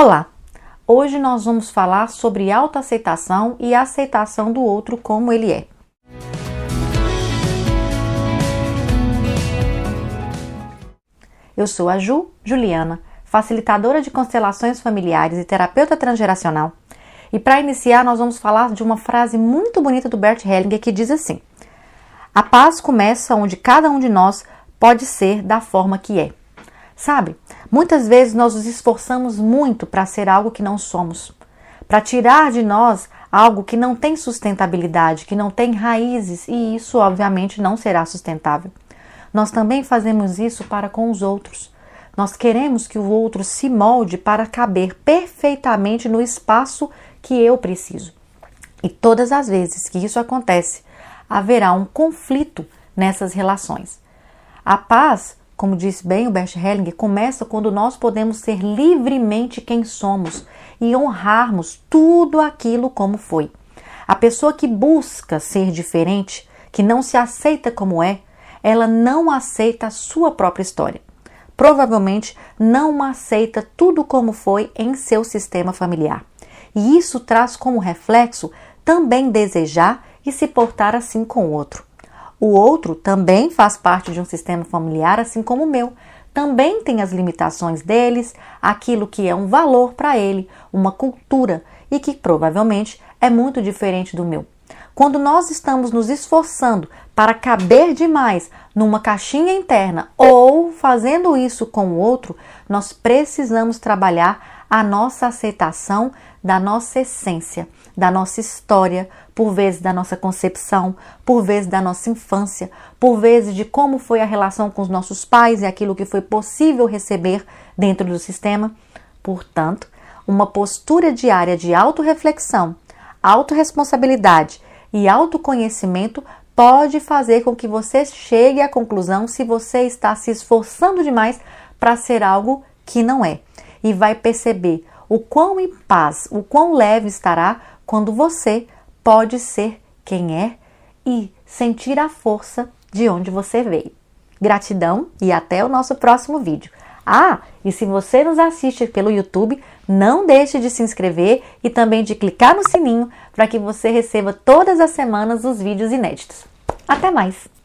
Olá! Hoje nós vamos falar sobre autoaceitação e aceitação do outro como ele é. Eu sou a Ju Juliana, facilitadora de constelações familiares e terapeuta transgeracional. E para iniciar, nós vamos falar de uma frase muito bonita do Bert Hellinger que diz assim: A paz começa onde cada um de nós pode ser da forma que é. Sabe, muitas vezes nós nos esforçamos muito para ser algo que não somos, para tirar de nós algo que não tem sustentabilidade, que não tem raízes, e isso obviamente não será sustentável. Nós também fazemos isso para com os outros. Nós queremos que o outro se molde para caber perfeitamente no espaço que eu preciso. E todas as vezes que isso acontece, haverá um conflito nessas relações. A paz como disse bem o Bert Hellinger, começa quando nós podemos ser livremente quem somos e honrarmos tudo aquilo como foi. A pessoa que busca ser diferente, que não se aceita como é, ela não aceita a sua própria história. Provavelmente não aceita tudo como foi em seu sistema familiar. E isso traz como reflexo também desejar e se portar assim com o outro. O outro também faz parte de um sistema familiar, assim como o meu. Também tem as limitações deles, aquilo que é um valor para ele, uma cultura e que provavelmente é muito diferente do meu. Quando nós estamos nos esforçando para caber demais numa caixinha interna ou fazendo isso com o outro, nós precisamos trabalhar a nossa aceitação da nossa essência, da nossa história, por vezes da nossa concepção, por vezes da nossa infância, por vezes de como foi a relação com os nossos pais e aquilo que foi possível receber dentro do sistema. Portanto, uma postura diária de autorreflexão, autorresponsabilidade e autoconhecimento pode fazer com que você chegue à conclusão se você está se esforçando demais para ser algo que não é. E vai perceber o quão em paz, o quão leve estará quando você pode ser quem é e sentir a força de onde você veio. Gratidão e até o nosso próximo vídeo. Ah, e se você nos assiste pelo YouTube, não deixe de se inscrever e também de clicar no sininho para que você receba todas as semanas os vídeos inéditos. Até mais!